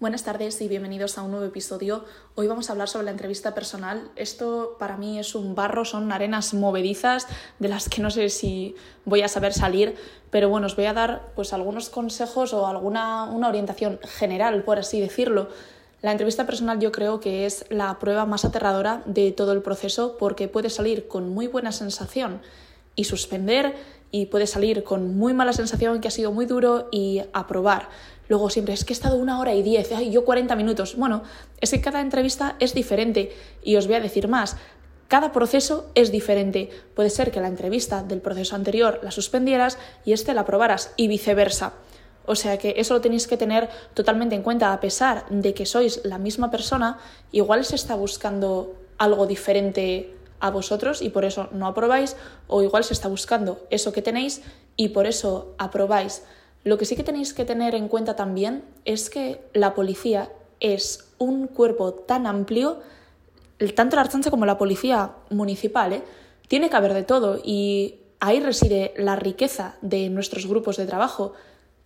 Buenas tardes y bienvenidos a un nuevo episodio. Hoy vamos a hablar sobre la entrevista personal. Esto para mí es un barro, son arenas movedizas de las que no sé si voy a saber salir, pero bueno, os voy a dar pues algunos consejos o alguna una orientación general, por así decirlo. La entrevista personal yo creo que es la prueba más aterradora de todo el proceso porque puede salir con muy buena sensación y suspender y puede salir con muy mala sensación que ha sido muy duro y aprobar. Luego siempre es que he estado una hora y diez, ay, yo 40 minutos. Bueno, es que cada entrevista es diferente y os voy a decir más. Cada proceso es diferente. Puede ser que la entrevista del proceso anterior la suspendieras y este la aprobaras y viceversa. O sea que eso lo tenéis que tener totalmente en cuenta. A pesar de que sois la misma persona, igual se está buscando algo diferente a vosotros y por eso no aprobáis, o igual se está buscando eso que tenéis y por eso aprobáis. Lo que sí que tenéis que tener en cuenta también es que la policía es un cuerpo tan amplio, tanto la Archancha como la policía municipal, ¿eh? tiene que haber de todo y ahí reside la riqueza de nuestros grupos de trabajo,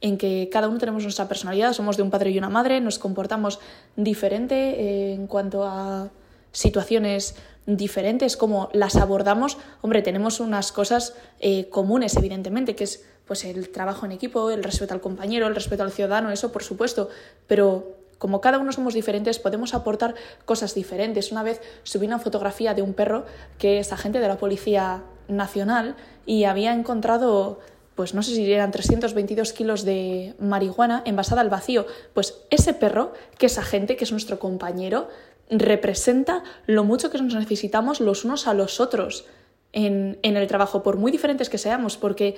en que cada uno tenemos nuestra personalidad, somos de un padre y una madre, nos comportamos diferente eh, en cuanto a situaciones diferentes, como las abordamos, hombre, tenemos unas cosas eh, comunes, evidentemente, que es pues el trabajo en equipo, el respeto al compañero, el respeto al ciudadano, eso por supuesto, pero como cada uno somos diferentes, podemos aportar cosas diferentes. Una vez subí una fotografía de un perro que es agente de la Policía Nacional y había encontrado, pues no sé si eran 322 kilos de marihuana envasada al vacío. Pues ese perro, que es agente, que es nuestro compañero, representa lo mucho que nos necesitamos los unos a los otros en, en el trabajo, por muy diferentes que seamos, porque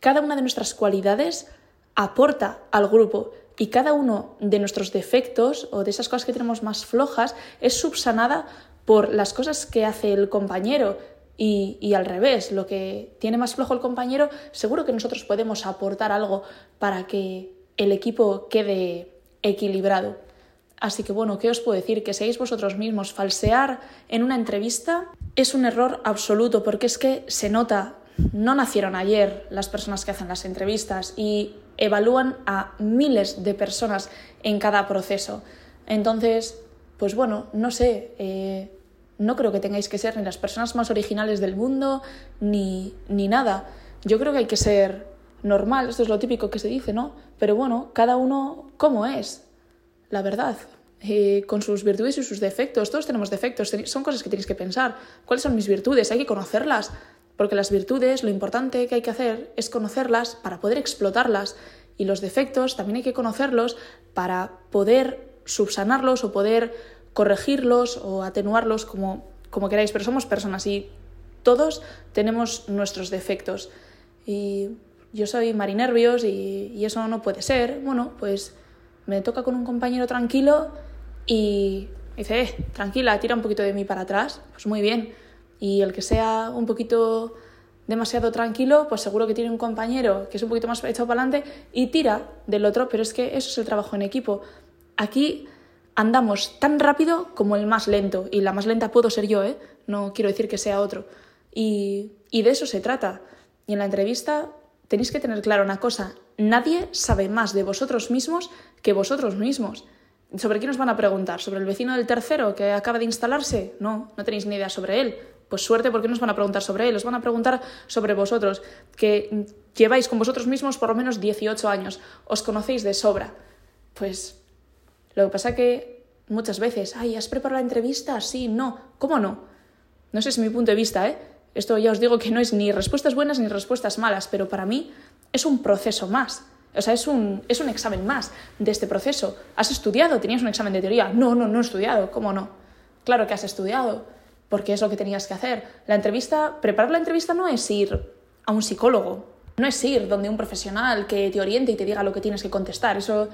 cada una de nuestras cualidades aporta al grupo y cada uno de nuestros defectos o de esas cosas que tenemos más flojas es subsanada por las cosas que hace el compañero y, y, al revés, lo que tiene más flojo el compañero, seguro que nosotros podemos aportar algo para que el equipo quede equilibrado. Así que bueno, ¿qué os puedo decir? Que seáis vosotros mismos. Falsear en una entrevista es un error absoluto porque es que se nota no nacieron ayer las personas que hacen las entrevistas y evalúan a miles de personas en cada proceso. Entonces, pues bueno, no sé, eh, no creo que tengáis que ser ni las personas más originales del mundo ni, ni nada. Yo creo que hay que ser normal, esto es lo típico que se dice, ¿no? Pero bueno, cada uno como es, la verdad. Eh, con sus virtudes y sus defectos. Todos tenemos defectos, son cosas que tenéis que pensar. ¿Cuáles son mis virtudes? Hay que conocerlas, porque las virtudes, lo importante que hay que hacer es conocerlas para poder explotarlas y los defectos también hay que conocerlos para poder subsanarlos o poder corregirlos o atenuarlos como, como queráis, pero somos personas y todos tenemos nuestros defectos. Y yo soy marinervios y, y eso no puede ser. Bueno, pues me toca con un compañero tranquilo y dice, eh, tranquila, tira un poquito de mí para atrás. Pues muy bien y el que sea un poquito demasiado tranquilo, pues seguro que tiene un compañero que es un poquito más echado para adelante y tira del otro, pero es que eso es el trabajo en equipo. Aquí andamos tan rápido como el más lento, y la más lenta puedo ser yo, ¿eh? no quiero decir que sea otro. Y, y de eso se trata. Y en la entrevista tenéis que tener claro una cosa, nadie sabe más de vosotros mismos que vosotros mismos. ¿Sobre quién os van a preguntar? ¿Sobre el vecino del tercero que acaba de instalarse? No, no tenéis ni idea sobre él. Pues suerte porque nos van a preguntar sobre él, os van a preguntar sobre vosotros, que lleváis con vosotros mismos por lo menos 18 años, os conocéis de sobra. Pues lo que pasa que muchas veces, ay, ¿has preparado la entrevista? Sí, no. ¿Cómo no? No sé, es mi punto de vista, ¿eh? Esto ya os digo que no es ni respuestas buenas ni respuestas malas, pero para mí es un proceso más. O sea, es un, es un examen más de este proceso. ¿Has estudiado? ¿Tenías un examen de teoría? No, no, no he estudiado. ¿Cómo no? Claro que has estudiado porque es lo que tenías que hacer. La entrevista, preparar la entrevista no es ir a un psicólogo, no es ir donde un profesional que te oriente y te diga lo que tienes que contestar. Eso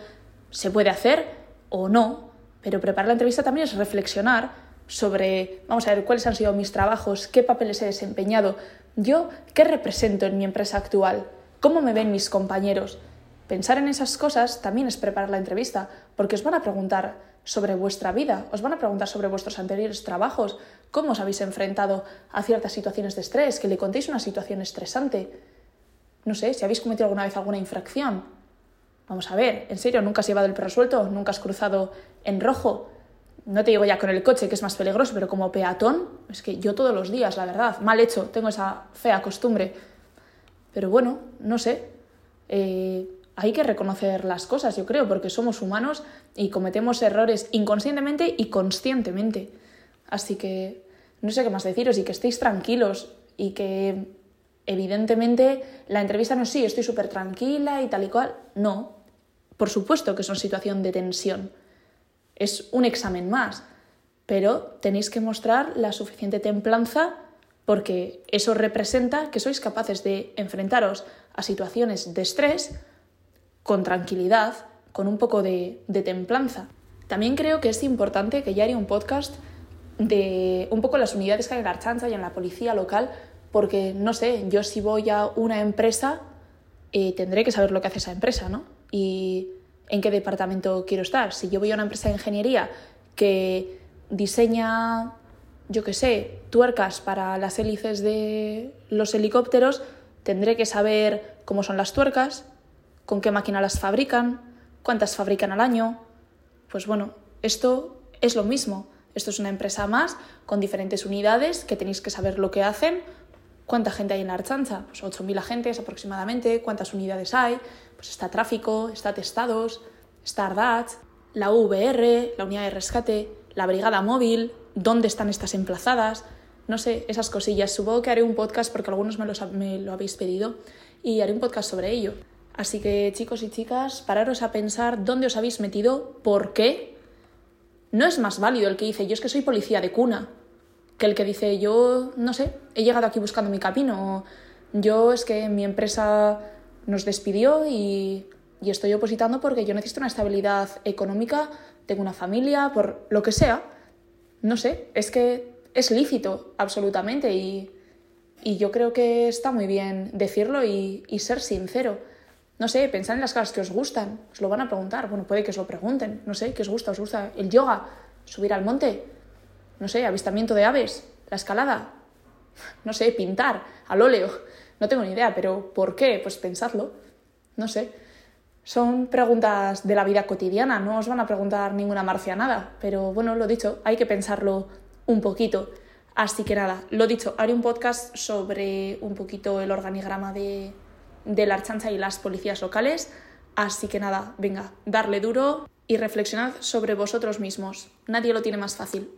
se puede hacer o no, pero preparar la entrevista también es reflexionar sobre, vamos a ver, cuáles han sido mis trabajos, qué papeles he desempeñado, yo qué represento en mi empresa actual, cómo me ven mis compañeros. Pensar en esas cosas también es preparar la entrevista, porque os van a preguntar sobre vuestra vida, os van a preguntar sobre vuestros anteriores trabajos, cómo os habéis enfrentado a ciertas situaciones de estrés, que le contéis una situación estresante. No sé, si habéis cometido alguna vez alguna infracción. Vamos a ver, en serio, nunca has llevado el perro suelto, nunca has cruzado en rojo. No te digo ya con el coche, que es más peligroso, pero como peatón, es que yo todos los días, la verdad, mal hecho, tengo esa fea costumbre. Pero bueno, no sé. Eh, hay que reconocer las cosas, yo creo, porque somos humanos y cometemos errores inconscientemente y conscientemente. Así que no sé qué más deciros y que estéis tranquilos y que evidentemente la entrevista no sí, estoy súper tranquila y tal y cual. No, por supuesto que es una situación de tensión. Es un examen más, pero tenéis que mostrar la suficiente templanza porque eso representa que sois capaces de enfrentaros a situaciones de estrés con tranquilidad, con un poco de, de templanza. También creo que es importante que ya haría un podcast de un poco las unidades que hay en la Archanza y en la policía local, porque no sé, yo si voy a una empresa eh, tendré que saber lo que hace esa empresa, ¿no? Y en qué departamento quiero estar. Si yo voy a una empresa de ingeniería que diseña, yo qué sé, tuercas para las hélices de los helicópteros, tendré que saber cómo son las tuercas, con qué máquina las fabrican, cuántas fabrican al año. Pues bueno, esto es lo mismo. Esto es una empresa más con diferentes unidades que tenéis que saber lo que hacen. ¿Cuánta gente hay en la Archancha? Pues 8.000 agentes aproximadamente. ¿Cuántas unidades hay? Pues está tráfico, está testados, está Ardat, la VR, la unidad de rescate, la brigada móvil, dónde están estas emplazadas. No sé, esas cosillas. Supongo que haré un podcast porque algunos me lo habéis pedido y haré un podcast sobre ello. Así que chicos y chicas, pararos a pensar dónde os habéis metido, por qué no es más válido el que dice yo es que soy policía de cuna que el que dice yo, no sé, he llegado aquí buscando mi camino, yo es que mi empresa nos despidió y, y estoy opositando porque yo necesito una estabilidad económica, tengo una familia, por lo que sea. No sé, es que es lícito absolutamente y, y yo creo que está muy bien decirlo y, y ser sincero. No sé, pensad en las cosas que os gustan. Os lo van a preguntar. Bueno, puede que os lo pregunten. No sé, ¿qué os gusta? ¿Os gusta el yoga? ¿Subir al monte? No sé, avistamiento de aves, la escalada. No sé, pintar al óleo. No tengo ni idea, pero ¿por qué? Pues pensadlo. No sé. Son preguntas de la vida cotidiana, no os van a preguntar ninguna marcianada, pero bueno, lo dicho, hay que pensarlo un poquito. Así que nada, lo dicho, haré un podcast sobre un poquito el organigrama de, de la Archancha y las policías locales. Así que nada, venga, darle duro y reflexionad sobre vosotros mismos. Nadie lo tiene más fácil.